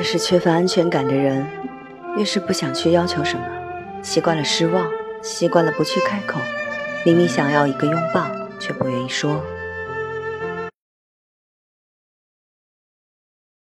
越是缺乏安全感的人越是不想去要求什么习惯了失望习惯了不去开口明明想要一个拥抱却不愿意说。